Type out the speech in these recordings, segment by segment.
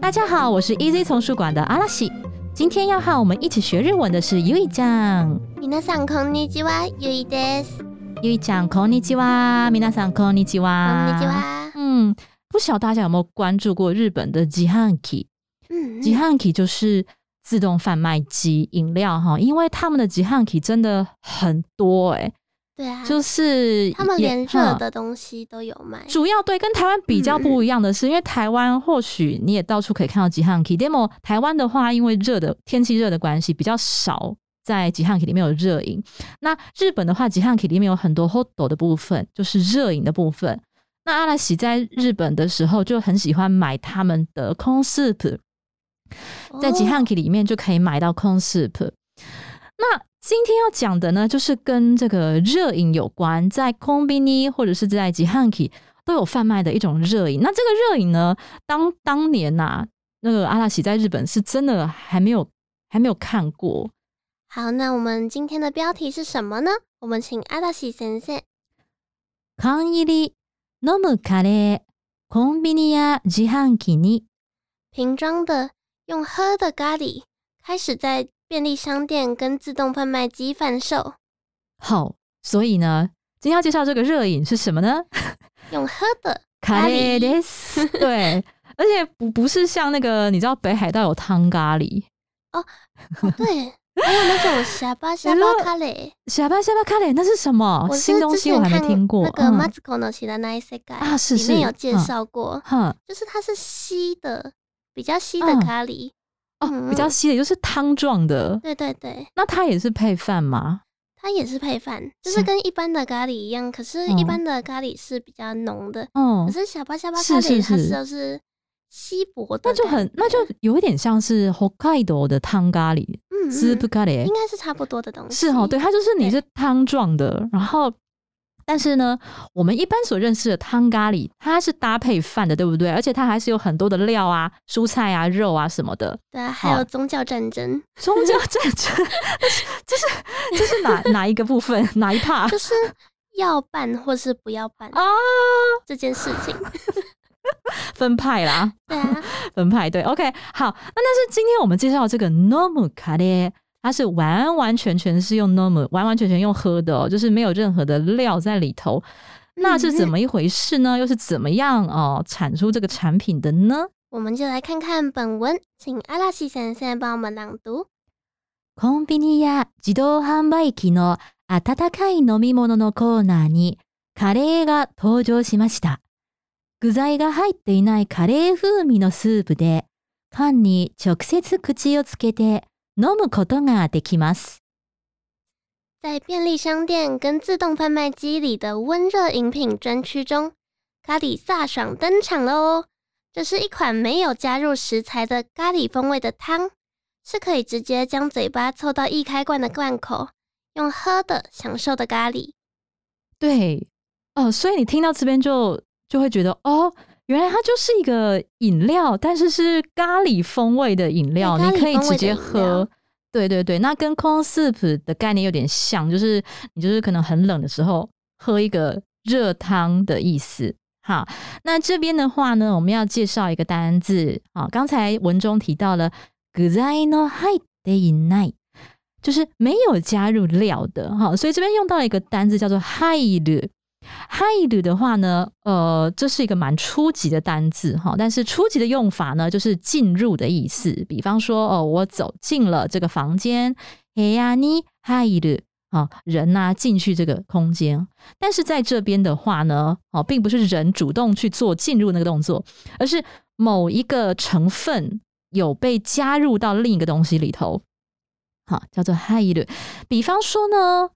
大家好，我是 e a s y 丛书馆的阿拉西。今天要和我们一起学日文的是尤一江。皆さんこんにちは、ユイです。ユイ江こんにちは、皆さんこんにちは、こんにちは。嗯，不晓得大家有没有关注过日本的自动贩卖机？嗯，自动贩卖机就是自动贩卖机饮料哈，因为他们的自动贩卖机真的很多哎。对啊，就是他们连热的东西都有卖。主要对跟台湾比较不一样的是，因为台湾或许你也到处可以看到吉汉 K，Demo。台湾的话，因为热的天气热的关系，比较少在吉汉 K 里面有热饮。那日本的话，吉汉 K 里面有很多 hot d o 的部分，就是热饮的部分。那阿拉喜在日本的时候就很喜欢买他们的 con soup，在吉汉 K 里面就可以买到 con soup。那。今天要讲的呢，就是跟这个热饮有关，在 o b i n i 或者是在 j i h a n k i 都有贩卖的一种热饮。那这个热饮呢，当当年呐，那个阿拉喜在日本是真的还没有还没有看过。好，那我们今天的标题是什么呢？我们请阿拉喜先生，咖喱、浓咖喱、便利店、自贩机里瓶装的用喝的咖喱，开始在。便利商店跟自动贩卖机贩售好，所以呢，今天要介绍这个热饮是什么呢？用喝的咖喱对，而且不不是像那个你知道北海道有汤咖喱哦，对，还有那种 虾巴虾巴咖喱，虾巴虾巴咖喱那是什么新东西？我还没听过。那个 m a マツコの奇的那一集啊，是里面有介绍过，就是它是稀的，比较稀的咖喱。比较稀的，就是汤状的。对对对，那它也是配饭吗？它也是配饭，就是跟一般的咖喱一样。可是，一般的咖喱是比较浓的，哦。可是小巴小巴咖喱它是就是稀薄，的那就很，那就有点像是 Hokkaido 的汤咖喱，嗯，汁咖喱，应该是差不多的东西。是哦，对，它就是你是汤状的，然后。但是呢，我们一般所认识的汤咖喱，它是搭配饭的，对不对？而且它还是有很多的料啊，蔬菜啊，肉啊什么的。对啊，还有宗教战争，宗教战争，就是就是哪哪一个部分，哪一 part，就是要办或是不要办啊这件事情，分派啦，对啊，分派对，OK，好。那但是今天我们介绍这个 nom 咖喱。它是完完全全是用 normal，完完全全用喝的，就是没有任何的料在里头。那是怎么一回事呢？又是怎么样哦产出这个产品的呢？我们就来看看本文，请阿拉西神现帮我们朗读。コンビニや自動販売機の温かい飲み物のコーナーにカレーが登場しました。具材が入っていないカレー風味のスープで、缶に直接口をつけて。飲むことができます。在便利商店跟自動販賣機里的溫熱飲品專區中，咖喱飒爽登場了哦！這是一款沒有加入食材的咖喱風味的湯，是可以直接將嘴巴湊到易開罐的罐口，用喝的享受的咖喱。對，哦，所以你聽到這邊就就會覺得，哦。原来它就是一个饮料，但是是咖喱风味的饮料，你可以直接喝。对对对，那跟 con soup 的概念有点像，就是你就是可能很冷的时候喝一个热汤的意思。哈，那这边的话呢，我们要介绍一个单字啊，刚才文中提到了 “good night”，就是没有加入料的哈，所以这边用到一个单字叫做 “hide”。Hi du 的话呢，呃，这是一个蛮初级的单字哈，但是初级的用法呢，就是进入的意思。比方说，哦，我走进了这个房间 h i a n h i du 啊，人呐进去这个空间。但是在这边的话呢，哦，并不是人主动去做进入那个动作，而是某一个成分有被加入到另一个东西里头，好，叫做 Hi du。比方说呢。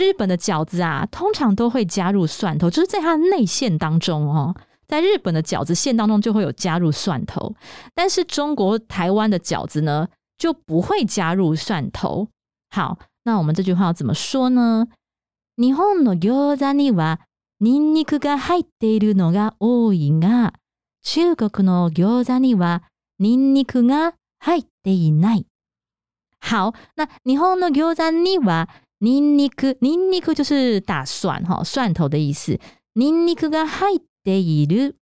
日本的饺子啊，通常都会加入蒜头，就是在它的内馅当中哦。在日本的饺子馅当中就会有加入蒜头，但是中国台湾的饺子呢就不会加入蒜头。好，那我们这句话怎么说呢？日本の餃子にはニンニクが入っているのが多いが、中国の餃子にはニンニクが入っていない。好，那日本の餃子には。ni ni ku 就是大蒜哈，蒜头的意思。ni ni 嗨 u ga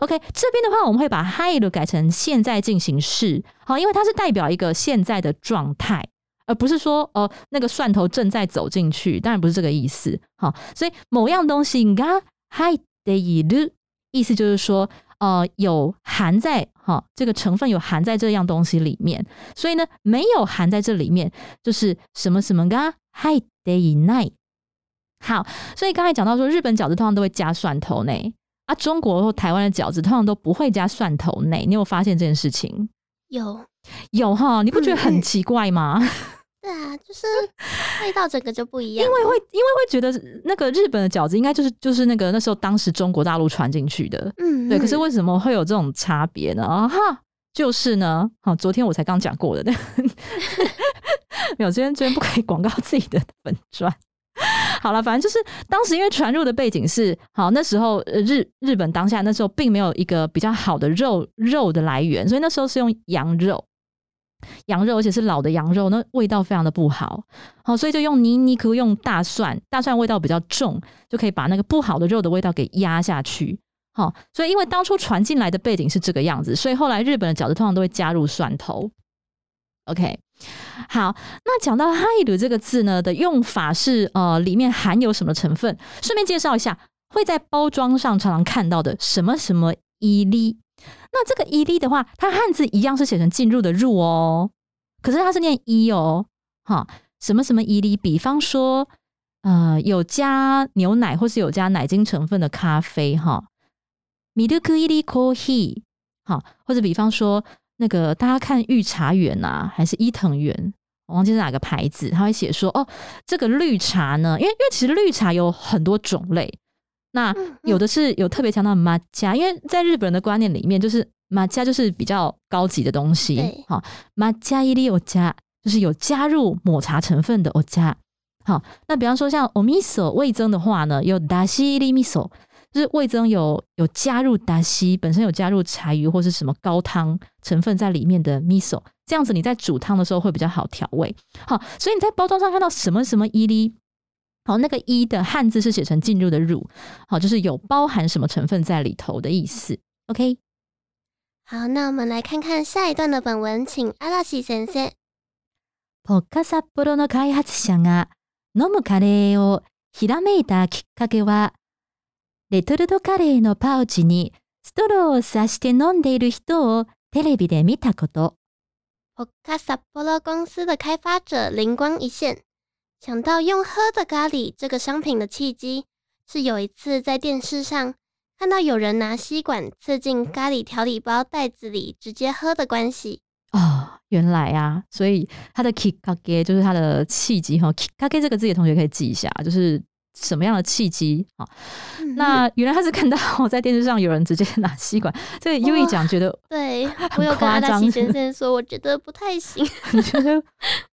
o k 这边的话我们会把嗨 a 改成现在进行式，好，因为它是代表一个现在的状态，而不是说哦那个蒜头正在走进去，当然不是这个意思。好，所以某样东西 g 嗨 hai 意思就是说。呃有含在哈这个成分有含在这样东西里面，所以呢，没有含在这里面，就是什么什么，嘎 h i day night。好，所以刚才讲到说，日本饺子通常都会加蒜头呢，啊，中国台湾的饺子通常都不会加蒜头呢，你有发现这件事情？有有哈，你不觉得很奇怪吗？对啊，就是味道整个就不一样，因为会因为会觉得那个日本的饺子应该就是就是那个那时候当时中国大陆传进去的，嗯，对。可是为什么会有这种差别呢？啊哈，就是呢，好，昨天我才刚讲过的，没有，今天今天不可以广告自己的粉传。好了，反正就是当时因为传入的背景是好，那时候日日本当下那时候并没有一个比较好的肉肉的来源，所以那时候是用羊肉。羊肉，而且是老的羊肉，那味道非常的不好，好，所以就用尼尼可用大蒜，大蒜味道比较重，就可以把那个不好的肉的味道给压下去，好，所以因为当初传进来的背景是这个样子，所以后来日本的饺子通常都会加入蒜头。OK，好，那讲到“哈伊鲁”这个字呢的用法是，呃，里面含有什么成分？顺便介绍一下，会在包装上常常看到的什么什么伊利。那这个伊利的话，它汉字一样是写成进入的入哦，可是它是念一哦，哈，什么什么伊利，比方说，呃，有加牛奶或是有加奶精成分的咖啡，哈，米德克伊利咖啡，好，或者比方说那个大家看御茶园啊，还是伊藤园，忘记是哪个牌子，他会写说，哦，这个绿茶呢，因为因为其实绿茶有很多种类。那有的是有特别强调抹茶，因为在日本人的观念里面，就是抹茶就是比较高级的东西。好，抹茶伊利有加，就是有加入抹茶成分的欧加。好，那比方说像欧米索味增的话呢，有达西伊利米索，就是味增有有加入达西，本身有加入柴鱼或是什么高汤成分在里面的米索，这样子你在煮汤的时候会比较好调味。好，所以你在包装上看到什么什么伊利。好，那个一的汉字是写成“进入”的“入”，好，就是有包含什么成分在里头的意思。OK，好，那我们来看看下一段的本文，请阿拉西先生。ポカサッポロの開発者が飲むカレーをひらめいたきっかけは、レトルトカレーのパウチにストローを差して飲んでいる人をテレビで見たこと。ポカサッポロ公司的开发者灵光一现。想到用喝的咖喱这个商品的契机，是有一次在电视上看到有人拿吸管刺进咖喱调理包袋子里直接喝的关系哦，原来啊，所以他的 k k i 契 e 就是他的契机哈，k k i 契 e 这个字，同学可以记一下，就是什么样的契机啊？那原来他是看到我 在电视上有人直接拿吸管，所以优一讲觉得对，我有跟阿达奇先生说，我觉得不太行，你觉得？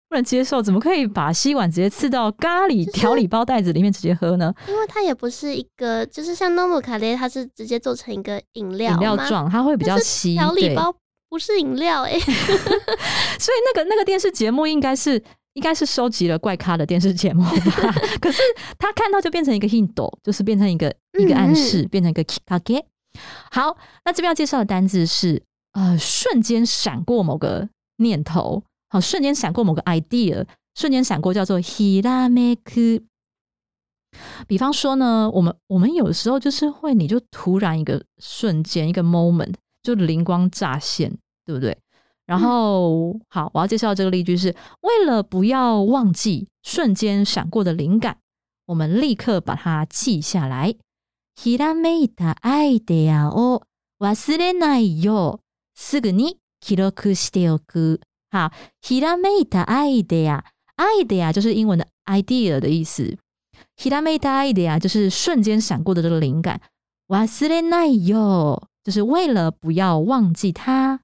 不能接受，怎么可以把吸管直接刺到咖喱调理包袋子里面直接喝呢？因为它也不是一个，就是像 n o m l 咖喱，它是直接做成一个饮料，饮料状，它会比较稀。调理包不是饮料哎，所以那个那个电视节目应该是应该是收集了怪咖的电视节目吧？可是他看到就变成一个印度，就是变成一个一个暗示，变成一个 k 喱。好，那这边要介绍的单字是呃，瞬间闪过某个念头。好，瞬间闪过某个 idea，瞬间闪过叫做 h i r a m k 比方说呢，我们我们有时候就是会，你就突然一个瞬间一个 moment 就灵光乍现，对不对？然后好，我要介绍这个例句是，为了不要忘记瞬间闪过的灵感，我们立刻把它记下来。hirameki 的 idea を忘れないよすぐに記録しておく。好，ひらめいたアイデア，アイデア就是英文的 idea 的意思。ひらめいたアイデア就是瞬间闪过的这个灵感。わすれないよ，就是为了不要忘记它。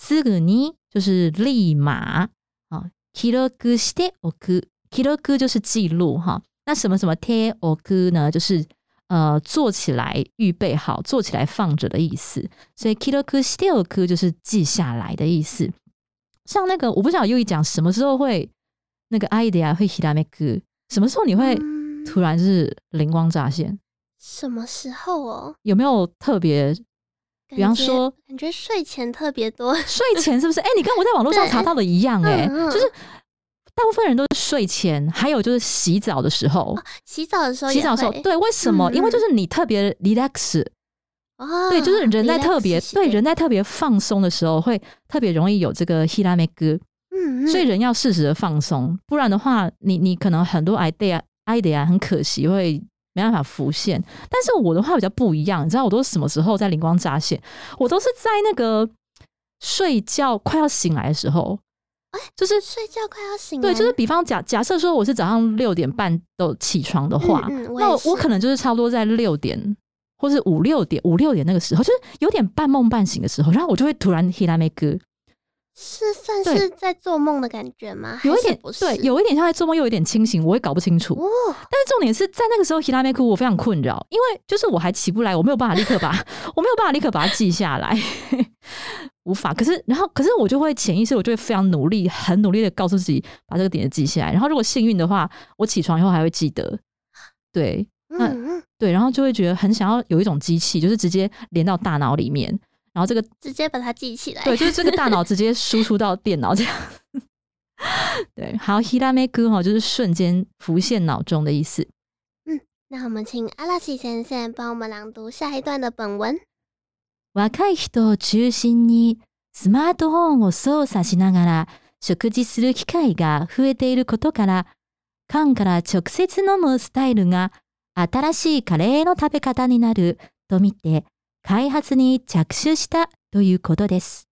すぐに就是立马啊。きろくしておく，きろく就是记录哈。那什么什么ておく呢？就是呃，做起来，预备好，做起来放着的意思。所以きろくしておく就是记下来的意思。像那个，我不晓得优一讲什么时候会那个 idea 会 hit a make，什么时候你会突然是灵光乍现？什么时候哦？有没有特别？比方说，感觉睡前特别多。睡前是不是？哎，你跟我在网络上查到的一样哎，就是大部分人都是睡前，还有就是洗澡的时候，洗澡的时候，洗澡的时候，对，为什么？因为就是你特别 relax。对，就是人在特别对人在特别放松的时候，会特别容易有这个希拉梅歌。嗯，所以人要适时的放松，不然的话，你你可能很多 idea idea 很可惜会没办法浮现。但是我的话比较不一样，你知道我都是什么时候在灵光乍现？我都是在那个睡觉快要醒来的时候。就是睡觉快要醒。对，就是比方假假设说我是早上六点半都起床的话，那我可能就是差不多在六点。或是五六点，五六点那个时候就是有点半梦半醒的时候，然后我就会突然 hear a 是算是在做梦的感觉吗？有一点，对，有一点像在做梦，又有点清醒，我也搞不清楚。但是重点是在那个时候 hear a 我非常困扰，因为就是我还起不来，我没有办法立刻把，我没有办法立刻把它记下来，无法。可是，然后，可是我就会潜意识，我就会非常努力，很努力的告诉自己把这个点记下来。然后，如果幸运的话，我起床以后还会记得。对。对，然后就会觉得很想要有一种机器，就是直接连到大脑里面，然后这个直接把它记起来。对，就是这个大脑直接输出到电脑这样。对，好，hirameku 哈，就是瞬间浮现脑中的意思。嗯，那我们请阿拉西先生帮我们朗读下一段的本文。若い人を中心にスマートフォンを操作しながら食事する機会が増えていることから、間から直接飲むスタイルが新しいカレーの食べ方になると見て、開発に着手したということです。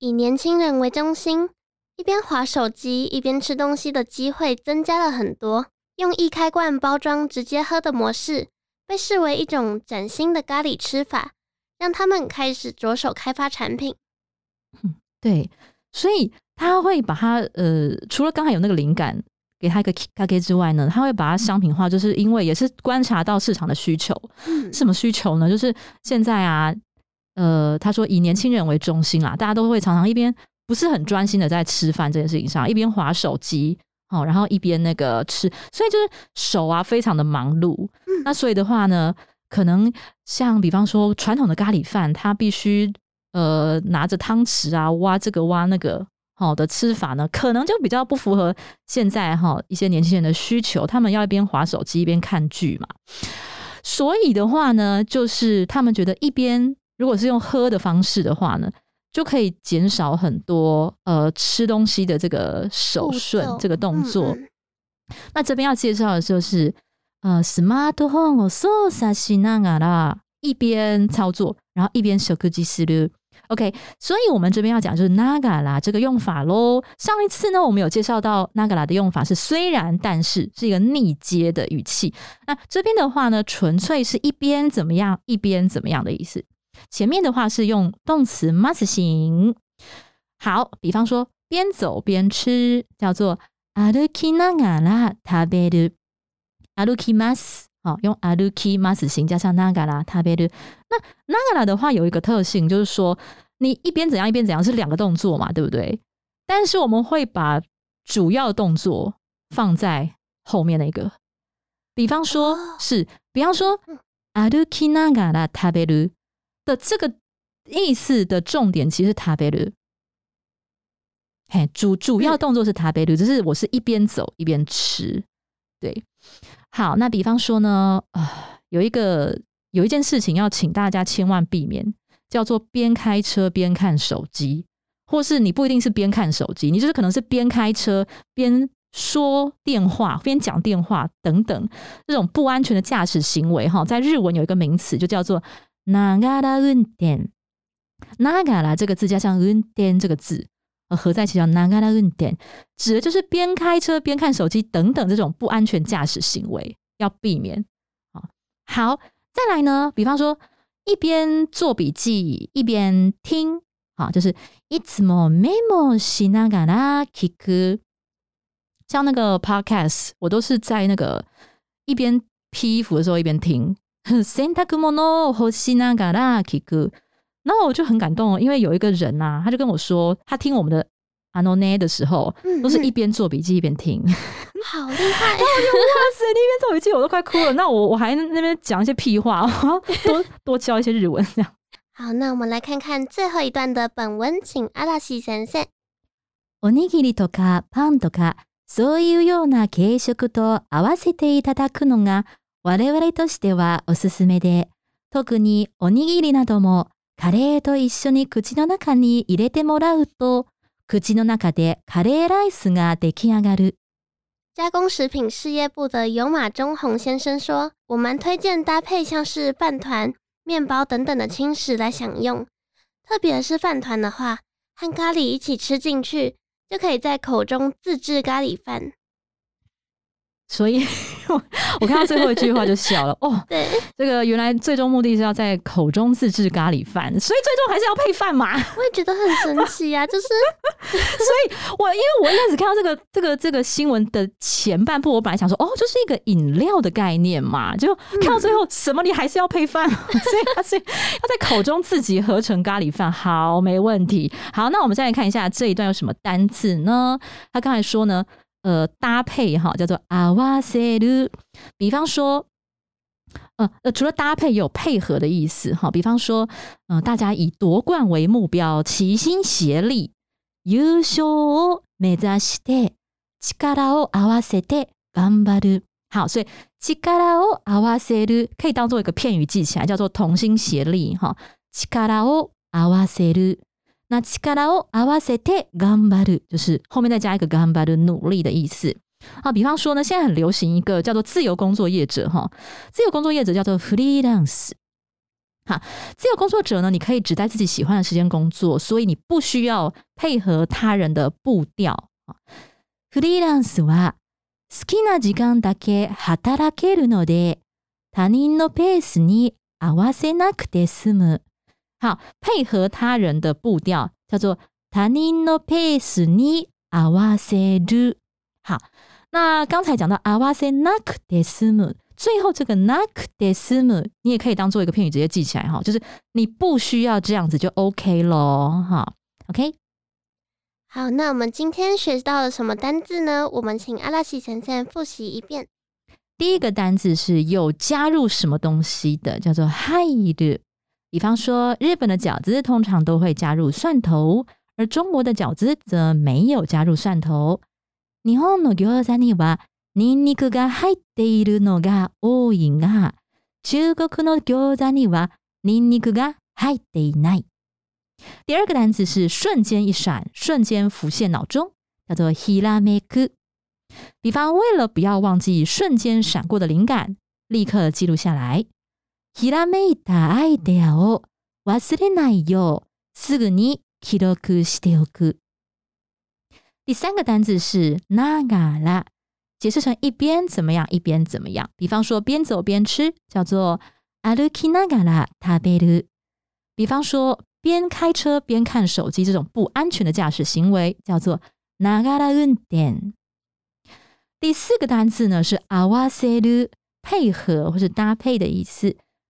以年轻人为中心，一边划手机一边吃东西的机会增加了很多。用易开罐包装直接喝的模式，被视为一种崭新的咖喱吃法，让他们开始着手开发产品。对，所以他会把它呃，除了刚才有那个灵感。给他一个咖喱之外呢，他会把它商品化，就是因为也是观察到市场的需求。嗯，什么需求呢？就是现在啊，呃，他说以年轻人为中心啊，大家都会常常一边不是很专心的在吃饭这件事情上，一边划手机哦，然后一边那个吃，所以就是手啊非常的忙碌。嗯，那所以的话呢，可能像比方说传统的咖喱饭，他必须呃拿着汤匙啊挖这个挖那个。好的吃法呢，可能就比较不符合现在哈一些年轻人的需求，他们要一边划手机一边看剧嘛。所以的话呢，就是他们觉得一边如果是用喝的方式的话呢，就可以减少很多呃吃东西的这个手顺这个动作。那这边要介绍的就是呃，smartphone 啦，一边操作，然后一边手机吃流。OK，所以我们这边要讲就是 n a g a l a 这个用法喽。上一次呢，我们有介绍到 n a g a l a 的用法是虽然但是是一个逆接的语气。那这边的话呢，纯粹是一边怎么样一边怎么样的意思。前面的话是用动词 “mas” 型。好，比方说边走边吃，叫做 “alukinaagara tabedo a k i mas”。好，用阿鲁基马子形加上纳嘎拉塔贝鲁。那那嘎拉的话有一个特性，就是说你一边怎样一边怎样是两个动作嘛，对不对？但是我们会把主要动作放在后面那个。比方说是，比方说阿鲁基纳嘎拉塔贝鲁的这个意思的重点，其实塔贝鲁。哎，主主要动作是塔贝鲁，只是我是一边走一边吃，对。好，那比方说呢，呃，有一个有一件事情要请大家千万避免，叫做边开车边看手机，或是你不一定是边看手机，你就是可能是边开车边说电话、边讲电话等等这种不安全的驾驶行为。哈，在日文有一个名词，就叫做 “nagara run d n a g a r a 这个字加上 “run den” 这个字。和何在其中？指的就是边开车边看手机等等这种不安全驾驶行为要避免。好，再来呢，比方说一边做笔记一边听。啊，就是 it's m o m しながら聞く。像那个 podcast，我都是在那个一边披衣服的时候一边听。Santa m o no 聞く。然后我就很感动哦，因为有一个人呐，他就跟我说，他听我们的阿诺奈的时候，都是一边做笔记一边听，好厉害！然 后我就哇塞，你一边做笔记我都快哭了。那我我还那边讲一些屁话，多多教一些日文这样。好，那我们来看看最后一段的本文，请阿拉西先生。おにぎりとかパンとかそういうような軽食と合わせていただくのが我々としてはおすすめで、特におにぎりなども。カレーと一緒に口の中に入れてもらうと、口の中でカレーライスが出来上がる。加工食品事业部的有马中宏先生说：“我们推荐搭配像是饭团、面包等等的轻食来享用，特别是饭团的话，和咖喱一起吃进去，就可以在口中自制咖喱饭。所以，我看到最后一句话就笑了。哦，对，这个原来最终目的是要在口中自制咖喱饭，所以最终还是要配饭嘛？我也觉得很神奇呀，就是，所以我因为我一开始看到这个这个这个新闻的前半部，我本来想说，哦，就是一个饮料的概念嘛，就看到最后什么你还是要配饭，所以他是要在口中自己合成咖喱饭，好，没问题。好，那我们再来看一下这一段有什么单字呢？他刚才说呢。呃搭配哈，叫做阿瓦塞鲁。比方说，呃呃，除了搭配有配合的意思哈，比方说，呃，大家以夺冠为目标，齐心协力，優勝を目指して力を合わせて頑張る。好，所以力を合わせる可以当做一个片语记起来，叫做同心协力哈。力を合わせる。那力を合わせて頑張る，就是后面再加一个頑張る，努力的意思。好，比方说呢，现在很流行一个叫做自由工作业者哈，自由工作业者叫做 freelance。哈，自由工作者呢，你可以只在自己喜欢的时间工作，所以你不需要配合他人的步调啊。freelance は好きな時間だけ働けるので、他人のペースに合わせなくて済む。好，配合他人的步调，叫做 Tanino pace n 好，那刚才讲到 awase nak 最后这个 nak d e 你也可以当做一个片语直接记起来哈，就是你不需要这样子就 OK 咯。好，OK。好，那我们今天学到了什么单字呢？我们请阿拉西先生复习一遍。第一个单字是有加入什么东西的，叫做 hide。比方说，日本的饺子通常都会加入蒜头，而中国的饺子则没有加入蒜头。日本の餃子にはニンニクが入っているのが多いが、中国の餃子にはニンニクが入っていない。第二个单词是瞬间一闪、瞬间浮现脑中，叫做ひらめく。比方，为了不要忘记瞬间闪过的灵感，立刻记录下来。ひらめいたアイデアを忘れないようすぐに記録しておく。第三个单词是ながら，解释成一边怎么样一边怎么样。比方说边走边吃，叫做アルキながら食べる。比方说边开车边看手机，这种不安全的驾驶行为叫做ながら運転。第四个单词呢是合わせる，配合或是搭配的意思。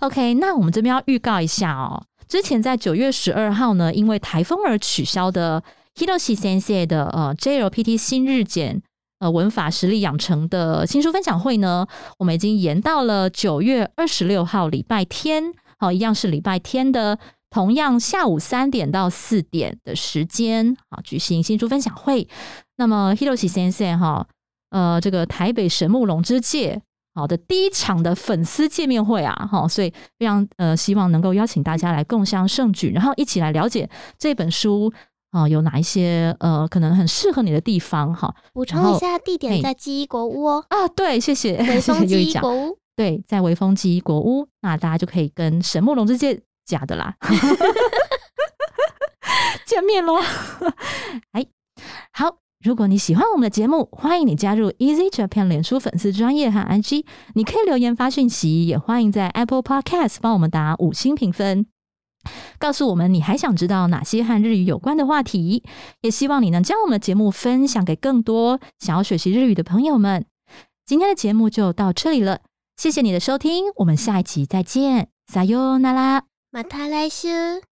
OK，那我们这边要预告一下哦。之前在九月十二号呢，因为台风而取消的 Hiroshi Sensei 的呃 J l P T 新日检呃文法实力养成的新书分享会呢，我们已经延到了九月二十六号礼拜天，哦，一样是礼拜天的，同样下午三点到四点的时间啊，举行新书分享会。那么 Hiroshi Sensei 哈，呃，这个台北神木龙之界。好的，第一场的粉丝见面会啊，哈，所以非常呃，希望能够邀请大家来共享盛举，然后一起来了解这本书啊，有哪一些呃，可能很适合你的地方哈。补充一下，地点在忆国屋哦。啊，对，谢谢。微风忆国屋，对，在微风忆国屋，那大家就可以跟沈慕龙之介假的啦，见面喽。哎，好。如果你喜欢我们的节目，欢迎你加入 Easy Japan 连出粉丝专业和 IG，你可以留言发讯息，也欢迎在 Apple Podcast 帮我们打五星评分，告诉我们你还想知道哪些和日语有关的话题，也希望你能将我们的节目分享给更多想要学习日语的朋友们。今天的节目就到这里了，谢谢你的收听，我们下一集再见撒 a 那拉，n 塔 r a